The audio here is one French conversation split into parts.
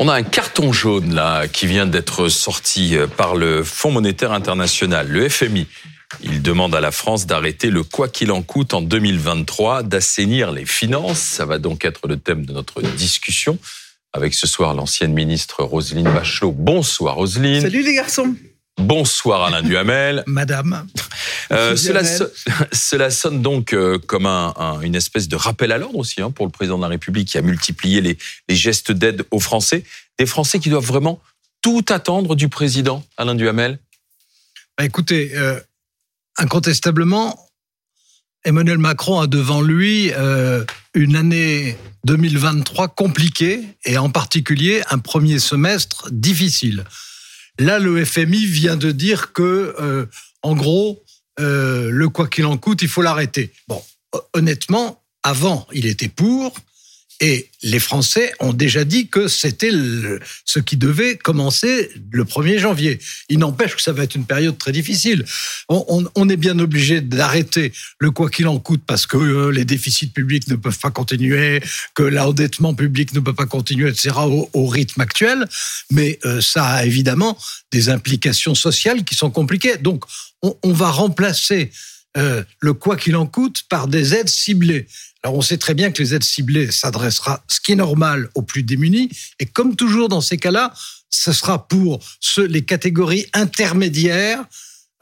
On a un carton jaune là qui vient d'être sorti euh, par le Fonds monétaire international, le FMI. Il demande à la France d'arrêter le quoi qu'il en coûte en 2023, d'assainir les finances. Ça va donc être le thème de notre discussion avec ce soir l'ancienne ministre Roselyne Bachelot. Bonsoir Roselyne. Salut les garçons. Bonsoir Alain Duhamel. Madame. Euh, cela, cela, sonne donc euh, comme un, une espèce de rappel à l'ordre aussi hein, pour le président de la République qui a multiplié les, les gestes d'aide aux Français. Des Français qui doivent vraiment tout attendre du président, Alain Duhamel? Bah, Écoutez, euh, incontestablement, Emmanuel Macron a devant lui une année 2023 compliquée et en particulier un premier semestre difficile. Là, le FMI vient de dire que, euh, en gros, euh, le quoi qu'il en coûte, il faut l'arrêter. Bon, honnêtement, avant, il était pour. Et les Français ont déjà dit que c'était ce qui devait commencer le 1er janvier. Il n'empêche que ça va être une période très difficile. On, est bien obligé d'arrêter le quoi qu'il en coûte parce que euh, les déficits publics ne peuvent pas continuer, que l'endettement public ne peut pas continuer, etc., au, rythme actuel. Mais euh, ça a évidemment des implications sociales qui sont compliquées. Donc, on, va remplacer euh, le quoi qu'il en coûte par des aides ciblées. Alors on sait très bien que les aides ciblées s'adressera, ce qui est normal, aux plus démunis. Et comme toujours dans ces cas-là, ce sera pour les catégories intermédiaires,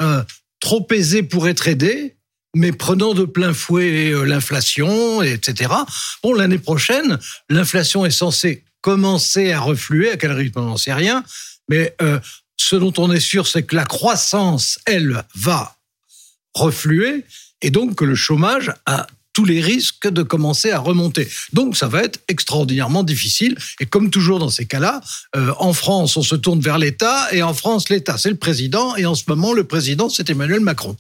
euh, trop aisées pour être aidées, mais prenant de plein fouet euh, l'inflation, etc. Bon, l'année prochaine, l'inflation est censée commencer à refluer. À quel rythme, on n'en sait rien. Mais ce dont on est sûr, c'est que la croissance, elle, va refluer et donc que le chômage a tous les risques de commencer à remonter. Donc ça va être extraordinairement difficile. Et comme toujours dans ces cas-là, euh, en France, on se tourne vers l'État, et en France, l'État, c'est le président, et en ce moment, le président, c'est Emmanuel Macron.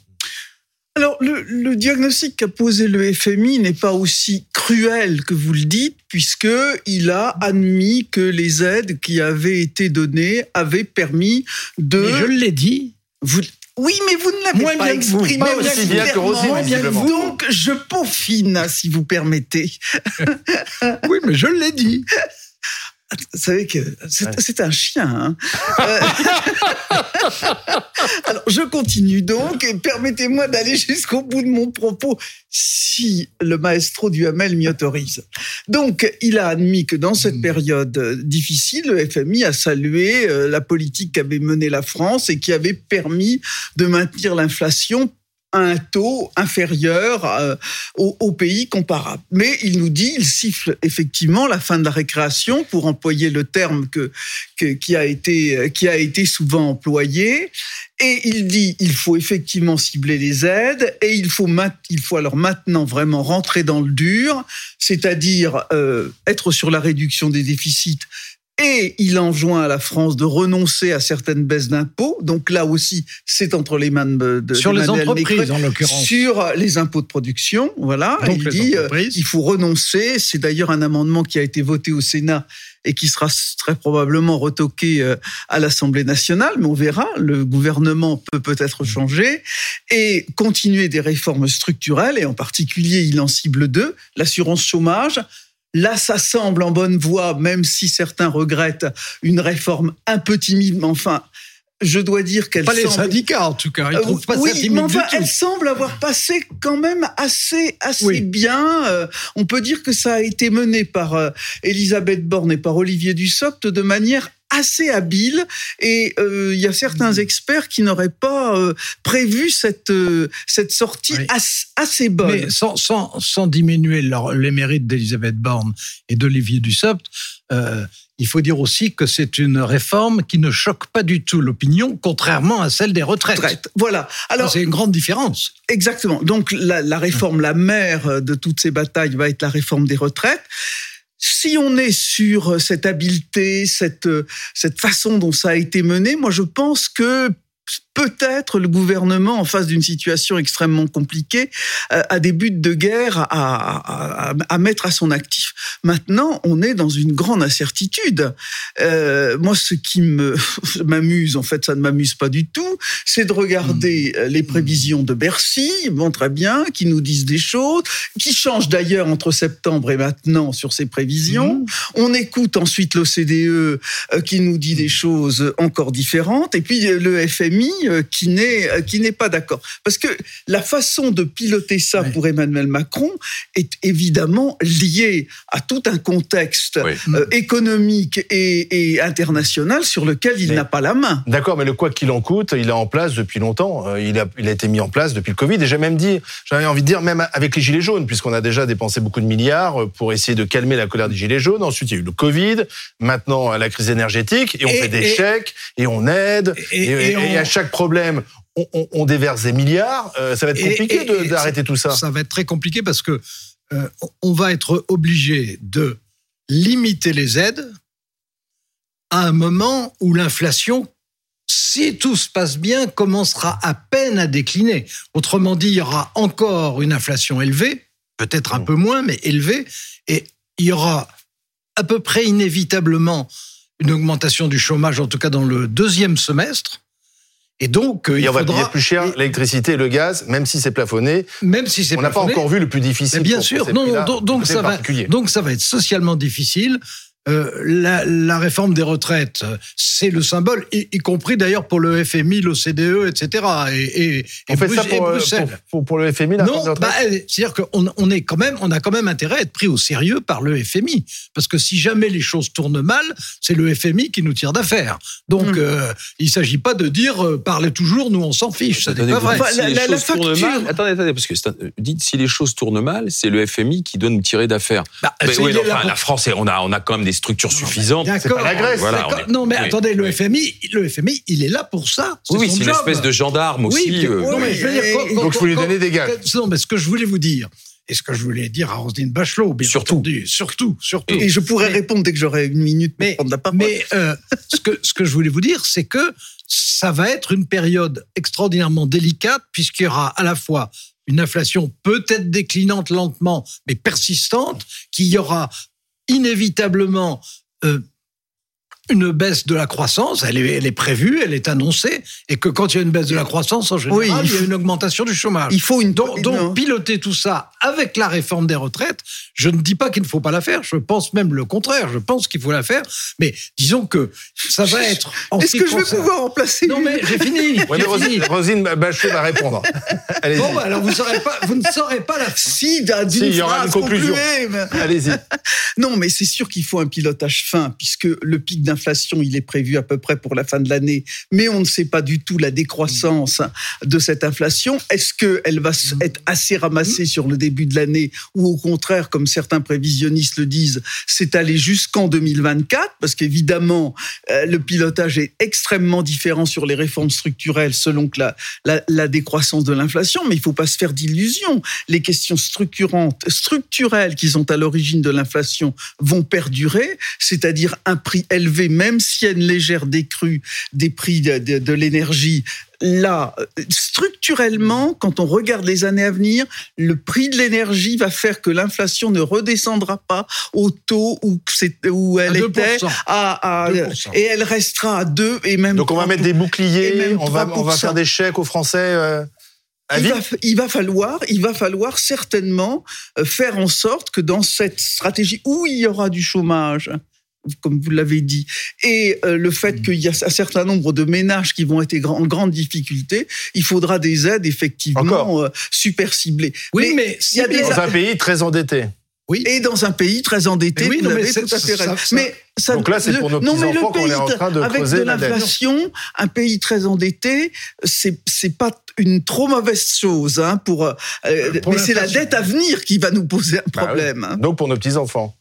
Alors, le, diagnostic qu'a posé le FMI n'est pas aussi cruel que vous le dites, puisqu'il a admis que les aides qui avaient été données avaient permis de... Mais je l'ai dit. Vous, oui, mais vous ne l'avez pas exprimé pas aussi bien que Rosine, Donc, je peaufine, si vous permettez. oui, mais je l'ai dit. Vous savez que c'est un chien. Hein. Euh, alors, je continue donc et permettez-moi d'aller jusqu'au bout de mon propos si le maestro du Hamel m'y autorise. Donc, il a admis que dans cette hmm. période difficile, le FMI a salué euh, la politique qu'avait menée la France et qui avait permis de maintenir l'inflation un taux inférieur euh, aux, pays comparables. Mais il nous dit, il siffle effectivement la fin de la récréation, pour employer le terme que, qui, a été, qui a été souvent employé. Et il dit, il faut effectivement cibler les aides et il faut, il faut alors maintenant vraiment rentrer dans le dur, c'est-à-dire euh, être sur la réduction des déficits et il enjoint à la France de renoncer à certaines baisses d'impôts. Donc là aussi, c'est entre les mains de, sur les entreprises en l'occurrence, sur les impôts de production. Voilà, il dit euh, il faut renoncer. C'est d'ailleurs un amendement qui a été voté au Sénat et qui sera très probablement retoqué euh, à l'Assemblée nationale, mais on verra. Le gouvernement peut peut-être changer et continuer des réformes structurelles et en particulier, il en cible deux l'assurance chômage Là, ça semble en bonne voie, même si certains regrettent une réforme un peu timide, mais enfin, je dois dire qu'elle pas les syndicats en tout cas ils trouvent pas oui, mais enfin, elle semble avoir passé quand même assez assez bien euh, on peut dire que ça a été mené par euh, Elisabeth Borne et par Olivier Dussopt de manière assez habile et euh, il y a certains mm. experts qui n'auraient pas euh, prévu cette euh, cette sortie assez bonne. Mais sans, sans, sans diminuer les mérites d'Elisabeth Borne et d'Olivier Dussopt, il faut dire aussi que c'est une réforme qui ne choque pas du tout l'opinion, contrairement à celle des retraites. Voilà. Alors c'est une grande différence. Exactement. Donc la, la réforme, la mère de toutes ces batailles va être la réforme des retraites si on est sur euh, cette habileté, cette, euh, cette façon dont ça a été mené, moi je pense que peut-être le gouvernement, en face d'une situation extrêmement compliquée, euh, a des buts de guerre à, à, à, mettre à son actif. Maintenant, on est dans une grande incertitude. Euh, moi, ce qui me m'amuse, en fait, ça ne m'amuse pas du tout, c'est de regarder mmh. les prévisions de Bercy, bon très bien, qui nous disent des choses, qui changent d'ailleurs entre septembre et maintenant sur ces prévisions. Mmh. On écoute ensuite l'OCDE euh, qui nous dit des choses encore différentes, et puis le FMI euh, qui n'est euh, qui n'est pas d'accord. Parce que la façon de piloter ça oui. pour Emmanuel Macron est évidemment liée à tout un contexte oui. euh, économique et, et, international sur lequel il n'a pas la main. D'accord, mais le quoi qu'il en coûte, il est en place depuis longtemps. Il a, il a été mis en place depuis le Covid. Et j'ai même dit, j'avais envie de dire, même avec les Gilets jaunes, puisqu'on a déjà dépensé beaucoup de milliards pour essayer de calmer la colère des Gilets jaunes. Ensuite, il y a eu le Covid. Maintenant, la crise énergétique. Et on et, fait des et, chèques. Et on aide. Et, on... à chaque problème, on, on, on, déverse des milliards. Euh, ça va être compliqué d'arrêter tout ça. Ça va être très compliqué parce que euh, on va être obligé de limiter les aides à un moment où l'inflation, si tout se passe bien, commencera à peine à décliner. Autrement dit, il y aura encore une inflation élevée, peut-être un peu moins, mais élevée, et il y aura à peu près inévitablement une augmentation du chômage, en tout cas dans le deuxième semestre. Et donc, euh, il et on faudra... va payer plus cher l'électricité et le gaz, même si c'est plafonné. Même si c'est On n'a pas encore vu le plus difficile. Mais bien sûr, non, non, donc, donc ça va, donc ça va être socialement difficile. Euh, la, la, réforme des retraites, c'est le symbole, y, y compris d'ailleurs pour le FMI, l'OCDE, etc. Et, et, et, on fait ça pour, euh, pour, pour, pour, le FMI, la non, bah, c'est-à-dire qu'on on est quand même, on a quand même intérêt à être pris au sérieux par le FMI, parce que si jamais les choses tournent mal, c'est le FMI qui nous tire d'affaire. Donc, mmh. euh, il s'agit pas de dire euh, parlez toujours, nous on s'en fiche. Ça n'est pas vrai. Si la, les la, choses la tournent mal, attendez, attendez, parce que dites si les choses tournent mal, c'est le FMI qui doit nous tirer d'affaire. Bah, oui, enfin, pour... la France, on a, on a quand même des structures suffisantes. C'est pas la Grèce. Voilà, est... Non, mais oui, attendez, le FMI, le FMI, il est là pour ça. Oui, c'est une espèce de gendarme aussi. Oui, euh, non, mais je veux dire, quand, donc, il faut lui donner des gars. Non, mais ce que je voulais vous dire, et ce que je voulais dire à Roselyne Bachelot, bien surtout. entendu, surtout, surtout. Et je pourrais mais, répondre dès que j'aurai une minute pour mais, prendre la parole. Mais euh, ce, que, ce que je voulais vous dire, c'est que ça va être une période extraordinairement délicate, puisqu'il y aura à la fois une inflation peut-être déclinante lentement, mais persistante, qu'il y aura inévitablement euh, une baisse de la croissance, elle est, elle est, prévue, elle est annoncée, et que quand il y a une baisse de la croissance, en général, oui, il, faut, il, y a une augmentation du chômage. Il faut une donc, donc piloter tout ça avec la réforme des retraites. Je ne dis pas qu'il ne faut pas la faire. Je pense même le contraire. Je pense qu'il faut la faire. Mais disons que ça va être. Est-ce que je vais pouvoir en placer Non, mais j'ai fini. Ouais, Rosine, Rosine Bachelot va répondre. bon, bah, alors vous, saurez pas, vous ne saurez pas la. Si, d'une si, il y aura une conclusion. Allez-y. Non, mais c'est sûr qu'il faut un pilotage fin, puisque le pic d'un d'inflation, il est prévu à peu près pour la fin de l'année, mais on ne sait pas du tout la décroissance de cette inflation. Est-ce qu'elle va être assez ramassée sur le début de l'année ou au contraire, comme certains prévisionnistes le disent, c'est aller jusqu'en 2024 Parce qu'évidemment, euh, le pilotage est extrêmement différent sur les réformes structurelles selon que la, la, la décroissance de l'inflation, mais il ne faut pas se faire d'illusions. Les questions structurantes, structurelles qui sont à l'origine de l'inflation vont perdurer, c'est-à-dire un prix élevé même s'il y a une légère décrue des prix de, de, de l'énergie, là, structurellement, quand on regarde les années à venir, le prix de l'énergie va faire que l'inflation ne redescendra pas au taux où, où elle était à, à et elle restera à 2 et même Donc on va mettre des boucliers, on va, on va faire des chèques aux Français euh... Il va, il va, falloir, il va falloir certainement euh, faire en sorte que dans cette stratégie où il y aura du chômage, comme vous l'avez dit, et euh, le fait qu'il y a un certain nombre de ménages qui vont être en grande difficulté, il faudra des aides effectivement euh, super ciblées. Oui, mais, mais il y a des dans un pays très endetté. Oui. Et dans un pays très endetté, mais oui, vous non, avez tout à fait raison. Mais ça, Donc là, c'est pour nos petits-enfants qu'on est en train de avec creuser de l'inflation, un pays très endetté, c'est c'est pas une trop mauvaise chose hein, pour, euh, pour mais c'est la dette à venir qui va nous poser un problème. Bah oui. Donc pour nos petits-enfants.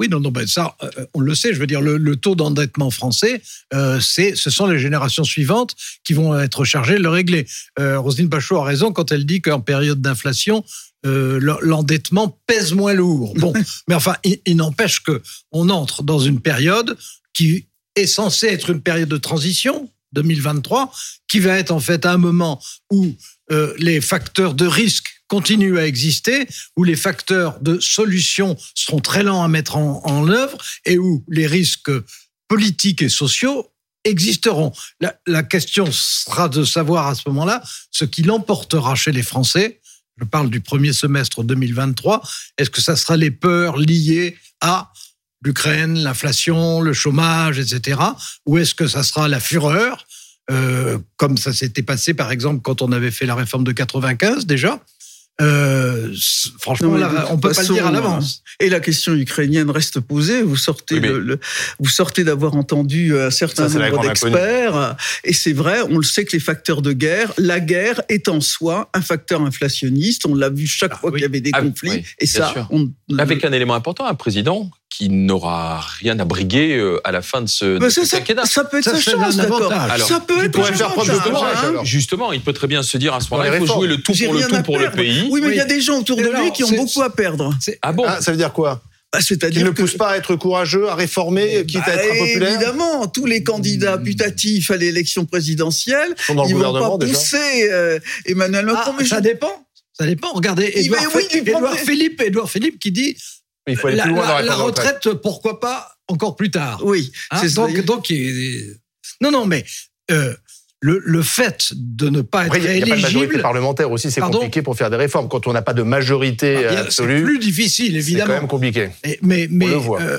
Oui, non, non, ben ça, euh, on le sait. Je veux dire, le, le taux d'endettement français, euh, c'est, ce sont les générations suivantes qui vont être chargées de le régler. Euh, Roselyne Bachot a raison quand elle dit qu'en période d'inflation, euh, l'endettement pèse moins lourd. Bon, mais enfin, il, il n'empêche que on entre dans une période qui est censée être une période de transition, 2023, qui va être en fait un moment où euh, les facteurs de risque continuent à exister, où les facteurs de solution seront très lents à mettre en, œuvre et où les risques politiques et sociaux existeront. La, la question sera de savoir à ce moment-là ce qui l'emportera chez les Français. Je parle du premier semestre 2023. Est-ce que ça sera les peurs liées à l'Ukraine, l'inflation, le chômage, etc. Ou est-ce que ça sera la fureur, euh, comme ça s'était passé par exemple quand on avait fait la réforme de 95 déjà euh, franchement, Non, là, on toute peut pas le dire à l'avance. Et la question ukrainienne reste posée. Vous sortez, Oui, mais- le- le- vous sortez d'avoir entendu un certain Ça, nombre d'experts. Et c'est vrai, on le sait que les facteurs de guerre, la guerre est en soi un facteur inflationniste. On l'a vu chaque Ah, fois oui. qu'il y avait des Ah, conflits. oui, et ça, on, Avec un élément important, un président qui n'aura rien à briguer euh, à la fin de ce, de Mais ce ça, ça, quinquennat. ça peut être Ça, sa chance, un d'accord. Ça peut il être pourrait un faire preuve de avantage, courage, hein. Justement, il peut très bien se dire à ce moment-là, il faut jouer le tout pour le tout à pour le pays. Oui, mais Oui. il y a des gens autour de Mais lui qui ont beaucoup à perdre. Ah bon Ah, ça veut dire quoi? Bah, Qu'il C'est-à-dire ne que pousse pas à être courageux, à réformer, quitte à Bah, être impopulaire Évidemment, tous les candidats putatifs à l'élection présidentielle, Ils sont dans le ils vont pas déjà. pousser euh, Emmanuel Macron. Ah, mais je- ça dépend. Ça dépend. Regardez, Il Édouard, va- oui, Édouard Philippe, Édouard Philippe qui dit Il faut aller la, plus loin dans la- retraite, pourquoi pas encore plus tard? Oui, Hein, c'est ça. donc, non, non, mais euh, le, le fait de ne pas être Après, il n'y a, il y a pas de majorité éligible, parlementaire aussi, c'est compliqué pour faire des réformes. Quand on n'a pas de majorité bah, bien, c'est absolue, plus difficile, c'est quand évidemment. même compliqué. Et- mais mais le voit. euh,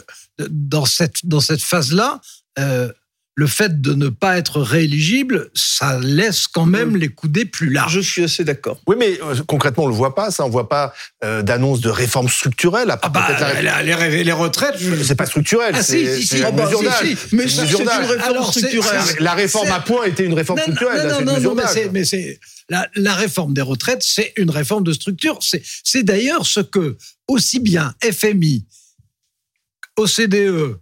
dans cette, dans cette phase-là, euh, le fait de ne pas être rééligible, ça laisse quand même les coudées plus larges. Je suis assez d'accord. Oui, mais euh, concrètement, on le voit pas. Ça, on voit pas euh, d'annonce de réforme structurelle. À part Ah bah, la les, retraites, je- C'est pas structurel. Ah, si, c'est si, si. Ah bah, mesure si, d'âge. Mais C'est une réforme Alors, structurelle. La réforme à point était une réforme Non, non, structurelle. là, non, non, non, mais c'est, la, la réforme des retraites, c'est une réforme de structure. C'est, c'est d'ailleurs ce que aussi bien FMI, OCDE,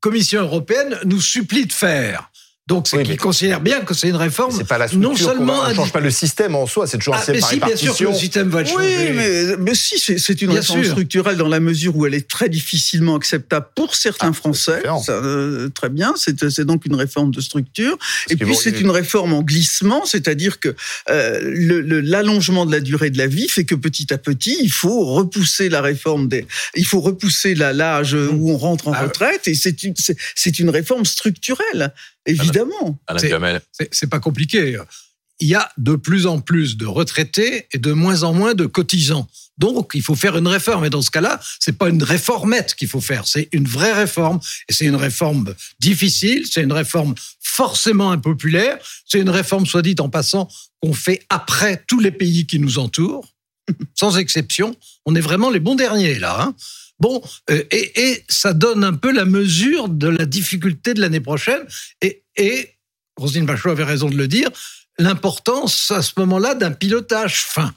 Commission européenne nous supplie de faire. Donc, c'est Oui, qu'ils considèrent bien que c'est une réforme. C'est pas la structure. non seulement on indi- change pas le système en soi. C'est toujours un Ah, système mais par si, bien sûr que le système va être Oui, mais, mais si, c'est une Bien réforme sûr. structurelle dans la mesure où elle est très difficilement acceptable pour certains Ah, c'est Français. Ça, euh, très bien, c'est donc une réforme de structure. Et puis c'est une réforme en glissement, c'est-à-dire que euh, le- le- l'allongement de la durée de la vie fait que petit à petit, il faut repousser la réforme des, il faut repousser l'âge où on rentre en Ah, retraite. Et c'est une, c'est- c'est une réforme structurelle, évidemment. C'est pas compliqué. Il y a de plus en plus de retraités et de moins en moins de cotisants. Donc, il faut faire une réforme. Et dans ce cas-là, c'est pas une réformette qu'il faut faire, c'est une vraie réforme. Et c'est une réforme difficile, c'est une réforme forcément impopulaire, c'est une réforme, soit dit en passant, qu'on fait après tous les pays qui nous entourent, sans exception. On est vraiment les bons derniers, là. hein. Bon, euh, et, ça donne un peu la mesure de la difficulté de l'année prochaine. Et, Roselyne Bachelot avait raison de le dire, l'importance à ce moment-là d'un pilotage fin.